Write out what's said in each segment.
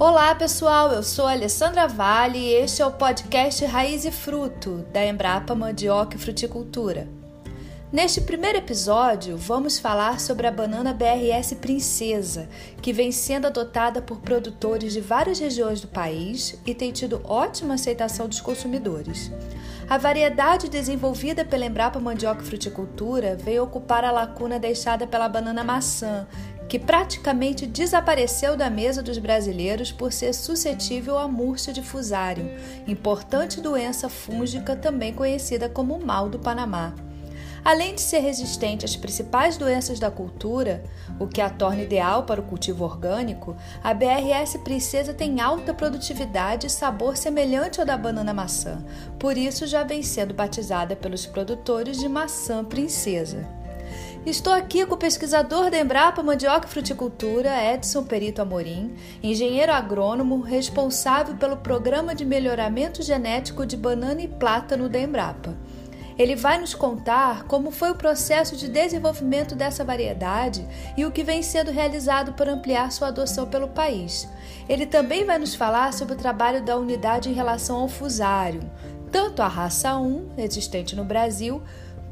Olá pessoal, eu sou Alessandra Vale e este é o podcast Raiz e Fruto da Embrapa Mandioca e Fruticultura. Neste primeiro episódio, vamos falar sobre a banana BRS Princesa, que vem sendo adotada por produtores de várias regiões do país e tem tido ótima aceitação dos consumidores. A variedade desenvolvida pela Embrapa Mandioca e Fruticultura veio ocupar a lacuna deixada pela banana maçã, que praticamente desapareceu da mesa dos brasileiros por ser suscetível à murcha de fusário, importante doença fúngica também conhecida como mal do Panamá. Além de ser resistente às principais doenças da cultura, o que a torna ideal para o cultivo orgânico, a BRS Princesa tem alta produtividade e sabor semelhante ao da banana maçã, por isso já vem sendo batizada pelos produtores de maçã princesa. Estou aqui com o pesquisador da Embrapa Mandioca e Fruticultura, Edson Perito Amorim, engenheiro agrônomo responsável pelo Programa de Melhoramento Genético de Banana e Plátano da Embrapa. Ele vai nos contar como foi o processo de desenvolvimento dessa variedade e o que vem sendo realizado para ampliar sua adoção pelo país. Ele também vai nos falar sobre o trabalho da unidade em relação ao fusário, tanto a raça 1, existente no Brasil,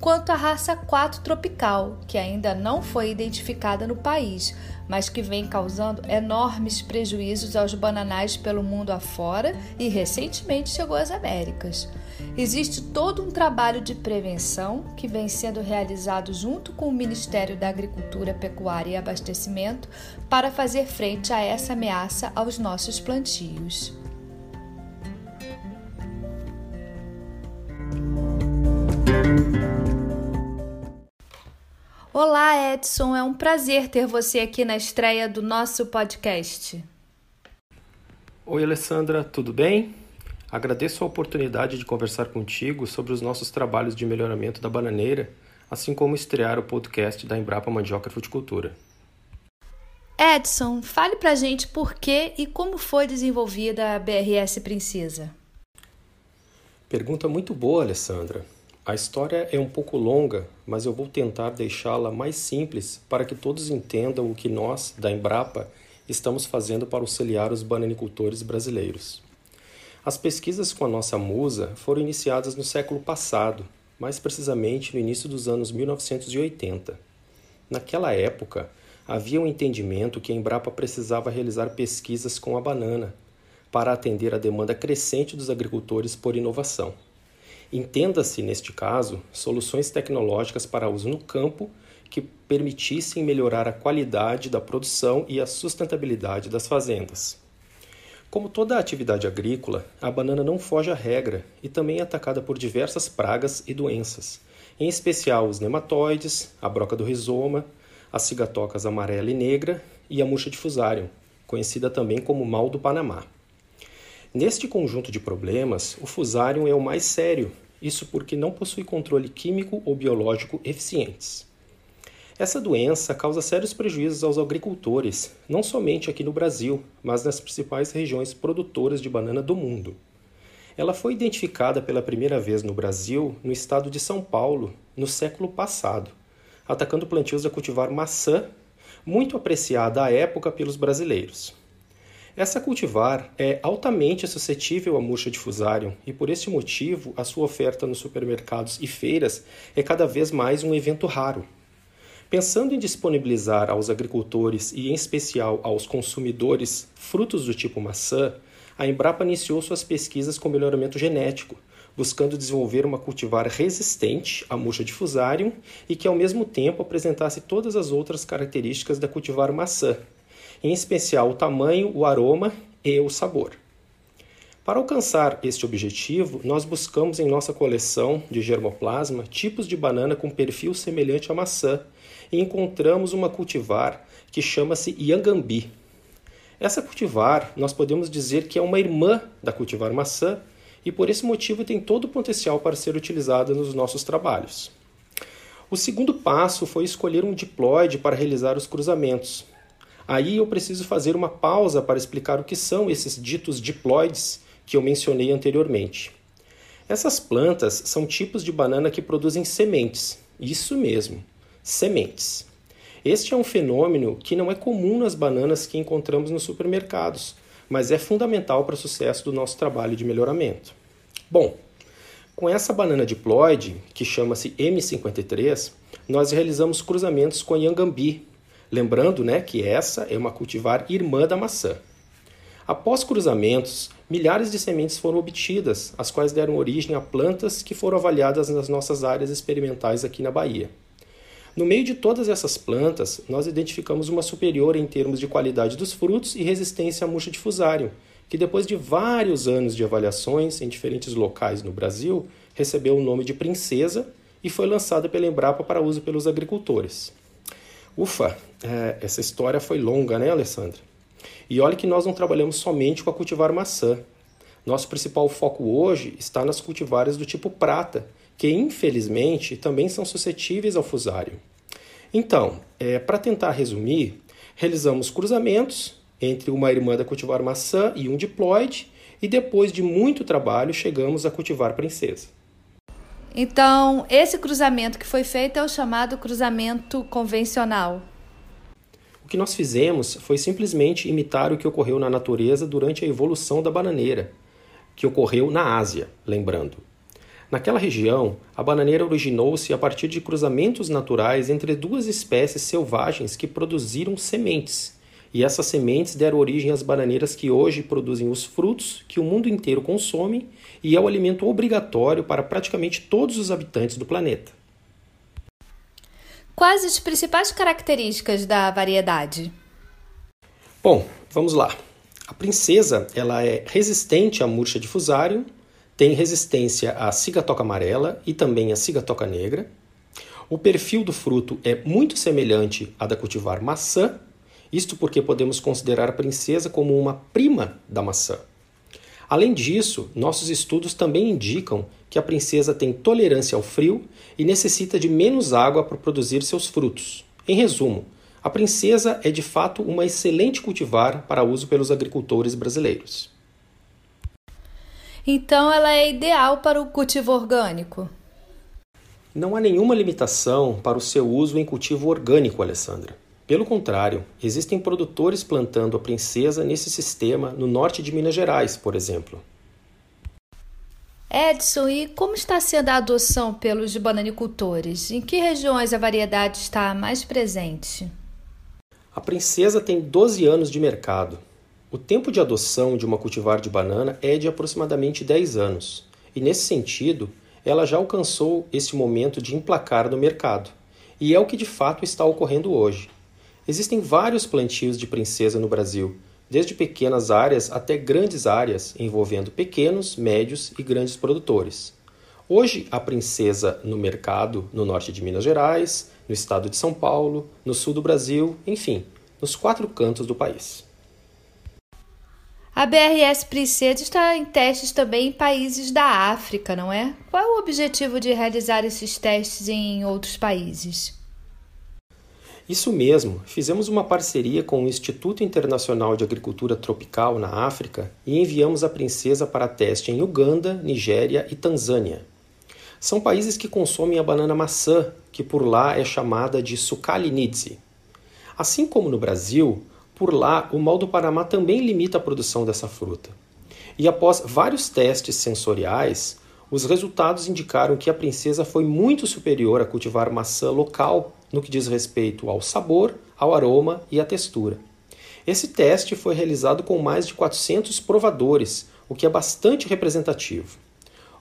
quanto à raça 4 tropical, que ainda não foi identificada no país, mas que vem causando enormes prejuízos aos bananais pelo mundo afora e recentemente chegou às Américas. Existe todo um trabalho de prevenção que vem sendo realizado junto com o Ministério da Agricultura, Pecuária e Abastecimento para fazer frente a essa ameaça aos nossos plantios. Olá, Edson, é um prazer ter você aqui na estreia do nosso podcast. Oi, Alessandra, tudo bem? Agradeço a oportunidade de conversar contigo sobre os nossos trabalhos de melhoramento da bananeira, assim como estrear o podcast da Embrapa Mandioca Fruticultura. Edson, fale pra gente por que e como foi desenvolvida a BRS Princesa. Pergunta muito boa, Alessandra. A história é um pouco longa, mas eu vou tentar deixá-la mais simples para que todos entendam o que nós, da Embrapa, estamos fazendo para auxiliar os bananicultores brasileiros. As pesquisas com a nossa musa foram iniciadas no século passado, mais precisamente no início dos anos 1980. Naquela época, havia um entendimento que a Embrapa precisava realizar pesquisas com a banana para atender à demanda crescente dos agricultores por inovação. Entenda-se, neste caso, soluções tecnológicas para uso no campo que permitissem melhorar a qualidade da produção e a sustentabilidade das fazendas. Como toda atividade agrícola, a banana não foge à regra e também é atacada por diversas pragas e doenças, em especial os nematóides, a broca do rizoma, as cigatocas amarela e negra e a murcha de conhecida também como mal do Panamá. Neste conjunto de problemas, o fusarium é o mais sério, isso porque não possui controle químico ou biológico eficientes. Essa doença causa sérios prejuízos aos agricultores, não somente aqui no Brasil, mas nas principais regiões produtoras de banana do mundo. Ela foi identificada pela primeira vez no Brasil, no estado de São Paulo, no século passado, atacando plantios a cultivar maçã, muito apreciada à época pelos brasileiros. Essa cultivar é altamente suscetível à murcha de fusarium e por esse motivo a sua oferta nos supermercados e feiras é cada vez mais um evento raro. Pensando em disponibilizar aos agricultores e em especial aos consumidores frutos do tipo maçã, a Embrapa iniciou suas pesquisas com melhoramento genético, buscando desenvolver uma cultivar resistente à murcha de fusarium e que ao mesmo tempo apresentasse todas as outras características da cultivar maçã, em especial o tamanho, o aroma e o sabor. Para alcançar este objetivo, nós buscamos em nossa coleção de germoplasma tipos de banana com perfil semelhante à maçã e encontramos uma cultivar que chama-se Yangambi. Essa cultivar, nós podemos dizer que é uma irmã da cultivar maçã e por esse motivo tem todo o potencial para ser utilizada nos nossos trabalhos. O segundo passo foi escolher um diploide para realizar os cruzamentos, Aí eu preciso fazer uma pausa para explicar o que são esses ditos diploides que eu mencionei anteriormente. Essas plantas são tipos de banana que produzem sementes. Isso mesmo, sementes. Este é um fenômeno que não é comum nas bananas que encontramos nos supermercados, mas é fundamental para o sucesso do nosso trabalho de melhoramento. Bom, com essa banana diploide, que chama-se M53, nós realizamos cruzamentos com a Yangambi, lembrando né, que essa é uma cultivar irmã da maçã. Após cruzamentos, milhares de sementes foram obtidas, as quais deram origem a plantas que foram avaliadas nas nossas áreas experimentais aqui na Bahia. No meio de todas essas plantas, nós identificamos uma superior em termos de qualidade dos frutos e resistência à murcha difusário, que depois de vários anos de avaliações em diferentes locais no Brasil, recebeu o nome de Princesa e foi lançada pela Embrapa para uso pelos agricultores. Ufa, é, essa história foi longa, né, Alessandra? E olha que nós não trabalhamos somente com a cultivar maçã. Nosso principal foco hoje está nas cultivares do tipo prata, que infelizmente também são suscetíveis ao fusário. Então, é, para tentar resumir, realizamos cruzamentos entre uma irmã da cultivar maçã e um diploide, e depois de muito trabalho chegamos a cultivar princesa. Então, esse cruzamento que foi feito é o chamado cruzamento convencional. O que nós fizemos foi simplesmente imitar o que ocorreu na natureza durante a evolução da bananeira, que ocorreu na Ásia, lembrando. Naquela região, a bananeira originou-se a partir de cruzamentos naturais entre duas espécies selvagens que produziram sementes. E essas sementes deram origem às bananeiras que hoje produzem os frutos que o mundo inteiro consome e é o alimento obrigatório para praticamente todos os habitantes do planeta. Quais as principais características da variedade? Bom, vamos lá. A princesa ela é resistente à murcha difusário, tem resistência à cigatoca amarela e também à cigatoca negra. O perfil do fruto é muito semelhante à da cultivar maçã, isto porque podemos considerar a princesa como uma prima da maçã. Além disso, nossos estudos também indicam que a princesa tem tolerância ao frio e necessita de menos água para produzir seus frutos. Em resumo, a princesa é de fato uma excelente cultivar para uso pelos agricultores brasileiros. Então ela é ideal para o cultivo orgânico. Não há nenhuma limitação para o seu uso em cultivo orgânico, Alessandra. Pelo contrário, existem produtores plantando a princesa nesse sistema no norte de Minas Gerais, por exemplo. Edson, e como está sendo a adoção pelos bananicultores? Em que regiões a variedade está mais presente? A princesa tem 12 anos de mercado o tempo de adoção de uma cultivar de banana é de aproximadamente 10 anos, e nesse sentido, ela já alcançou esse momento de emplacar no mercado, e é o que de fato está ocorrendo hoje. Existem vários plantios de princesa no Brasil, desde pequenas áreas até grandes áreas, envolvendo pequenos, médios e grandes produtores. Hoje, a princesa no mercado no norte de Minas Gerais, no estado de São Paulo, no sul do Brasil, enfim, nos quatro cantos do país. A BRS Princesa está em testes também em países da África, não é? Qual é o objetivo de realizar esses testes em outros países? Isso mesmo, fizemos uma parceria com o Instituto Internacional de Agricultura Tropical na África e enviamos a princesa para teste em Uganda, Nigéria e Tanzânia. São países que consomem a banana maçã, que por lá é chamada de sucalinidze. Assim como no Brasil, por lá, o mal do Panamá também limita a produção dessa fruta. E após vários testes sensoriais, os resultados indicaram que a princesa foi muito superior a cultivar maçã local no que diz respeito ao sabor, ao aroma e à textura. Esse teste foi realizado com mais de 400 provadores, o que é bastante representativo.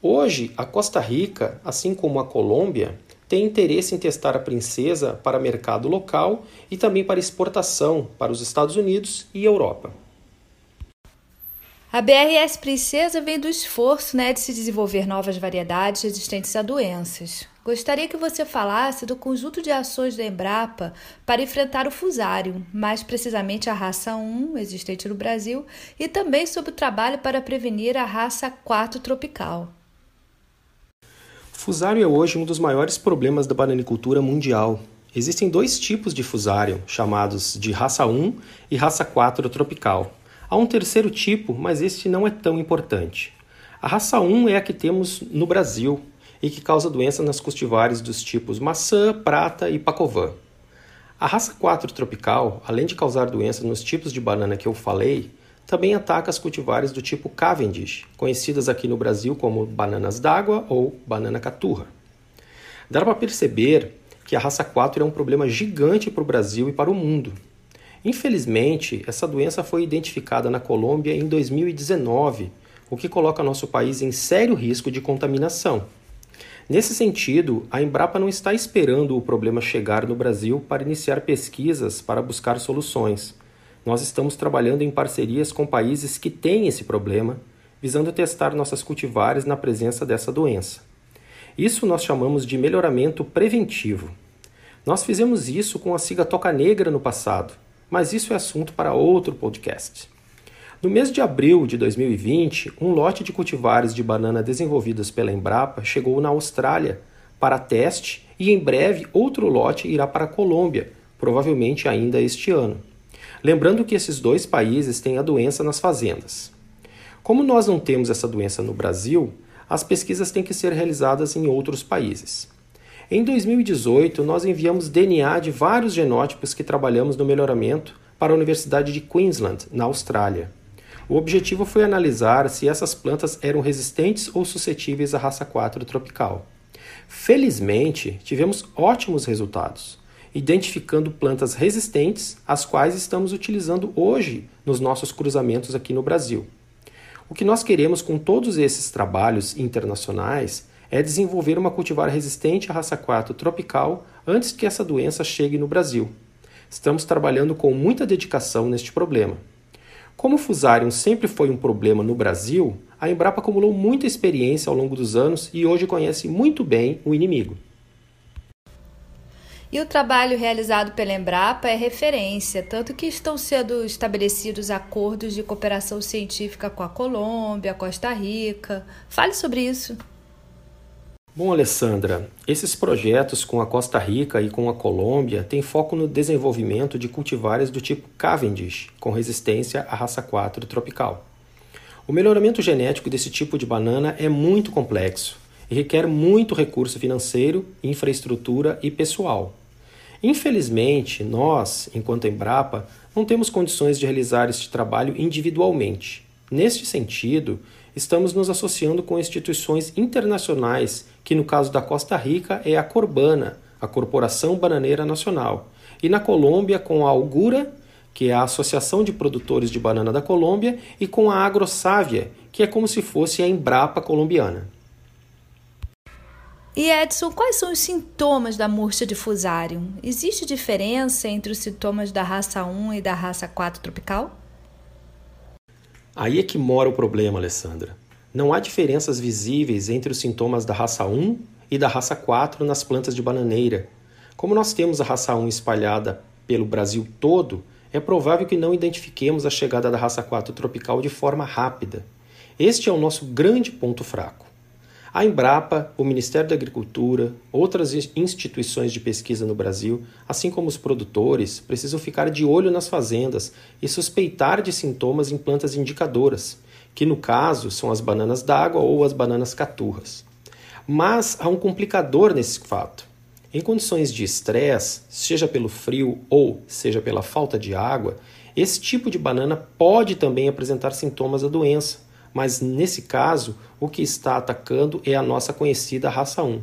Hoje, a Costa Rica, assim como a Colômbia, tem interesse em testar a princesa para mercado local e também para exportação para os Estados Unidos e Europa. A BRS Princesa vem do esforço né, de se desenvolver novas variedades resistentes a doenças. Gostaria que você falasse do conjunto de ações da Embrapa para enfrentar o fusário, mais precisamente a raça 1 existente no Brasil, e também sobre o trabalho para prevenir a raça 4 tropical. Fusário é hoje um dos maiores problemas da bananicultura mundial. Existem dois tipos de fusário, chamados de raça 1 e raça 4 tropical. Há um terceiro tipo, mas este não é tão importante. A raça 1 é a que temos no Brasil e que causa doença nas cultivares dos tipos maçã, prata e pacovan. A raça 4 tropical, além de causar doença nos tipos de banana que eu falei, também ataca as cultivares do tipo Cavendish, conhecidas aqui no Brasil como bananas d'água ou banana caturra. Dá para perceber que a raça 4 é um problema gigante para o Brasil e para o mundo. Infelizmente, essa doença foi identificada na Colômbia em 2019, o que coloca nosso país em sério risco de contaminação. Nesse sentido, a Embrapa não está esperando o problema chegar no Brasil para iniciar pesquisas para buscar soluções. Nós estamos trabalhando em parcerias com países que têm esse problema, visando testar nossas cultivares na presença dessa doença. Isso nós chamamos de melhoramento preventivo. Nós fizemos isso com a siga toca negra no passado, mas isso é assunto para outro podcast. No mês de abril de 2020, um lote de cultivares de banana desenvolvidos pela Embrapa chegou na Austrália para teste e em breve outro lote irá para a Colômbia, provavelmente ainda este ano. Lembrando que esses dois países têm a doença nas fazendas. Como nós não temos essa doença no Brasil, as pesquisas têm que ser realizadas em outros países. Em 2018, nós enviamos DNA de vários genótipos que trabalhamos no melhoramento para a Universidade de Queensland, na Austrália. O objetivo foi analisar se essas plantas eram resistentes ou suscetíveis à raça 4 tropical. Felizmente, tivemos ótimos resultados, identificando plantas resistentes, as quais estamos utilizando hoje nos nossos cruzamentos aqui no Brasil. O que nós queremos com todos esses trabalhos internacionais é desenvolver uma cultivar resistente à raça 4 tropical antes que essa doença chegue no Brasil. Estamos trabalhando com muita dedicação neste problema. Como o Fusarium sempre foi um problema no Brasil, a Embrapa acumulou muita experiência ao longo dos anos e hoje conhece muito bem o inimigo. E o trabalho realizado pela Embrapa é referência, tanto que estão sendo estabelecidos acordos de cooperação científica com a Colômbia, Costa Rica. Fale sobre isso. Bom, Alessandra, esses projetos com a Costa Rica e com a Colômbia têm foco no desenvolvimento de cultivares do tipo Cavendish, com resistência à raça 4 tropical. O melhoramento genético desse tipo de banana é muito complexo e requer muito recurso financeiro, infraestrutura e pessoal. Infelizmente, nós, enquanto Embrapa, não temos condições de realizar este trabalho individualmente. Neste sentido, estamos nos associando com instituições internacionais, que no caso da Costa Rica é a Corbana, a Corporação Bananeira Nacional, e na Colômbia com a Algura, que é a Associação de Produtores de Banana da Colômbia, e com a AgroSávia, que é como se fosse a Embrapa colombiana. E Edson, quais são os sintomas da murcha de Fusarium? Existe diferença entre os sintomas da raça 1 e da raça 4 tropical? Aí é que mora o problema, Alessandra. Não há diferenças visíveis entre os sintomas da raça 1 e da raça 4 nas plantas de bananeira. Como nós temos a raça 1 espalhada pelo Brasil todo, é provável que não identifiquemos a chegada da raça 4 tropical de forma rápida. Este é o nosso grande ponto fraco. A Embrapa, o Ministério da Agricultura, outras instituições de pesquisa no Brasil, assim como os produtores, precisam ficar de olho nas fazendas e suspeitar de sintomas em plantas indicadoras, que no caso são as bananas d'água ou as bananas caturras. Mas há um complicador nesse fato. Em condições de estresse, seja pelo frio ou seja pela falta de água, esse tipo de banana pode também apresentar sintomas da doença mas nesse caso, o que está atacando é a nossa conhecida raça 1.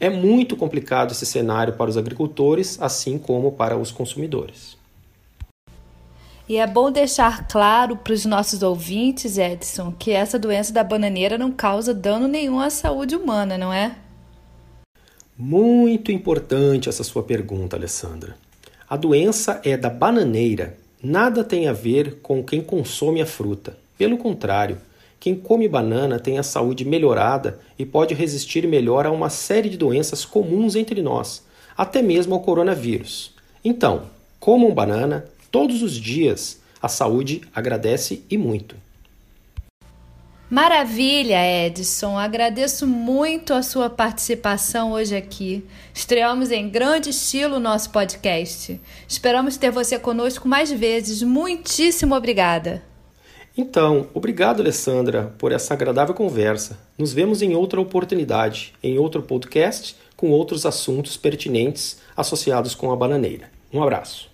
É muito complicado esse cenário para os agricultores, assim como para os consumidores. E é bom deixar claro para os nossos ouvintes, Edson, que essa doença da bananeira não causa dano nenhum à saúde humana, não é? Muito importante essa sua pergunta, Alessandra. A doença é da bananeira, nada tem a ver com quem consome a fruta. Pelo contrário, quem come banana tem a saúde melhorada e pode resistir melhor a uma série de doenças comuns entre nós, até mesmo ao coronavírus. Então, comam banana todos os dias. A saúde agradece e muito. Maravilha, Edson. Agradeço muito a sua participação hoje aqui. Estreamos em grande estilo o nosso podcast. Esperamos ter você conosco mais vezes. Muitíssimo obrigada. Então, obrigado, Alessandra, por essa agradável conversa. Nos vemos em outra oportunidade, em outro podcast, com outros assuntos pertinentes associados com a bananeira. Um abraço.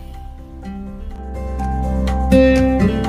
Música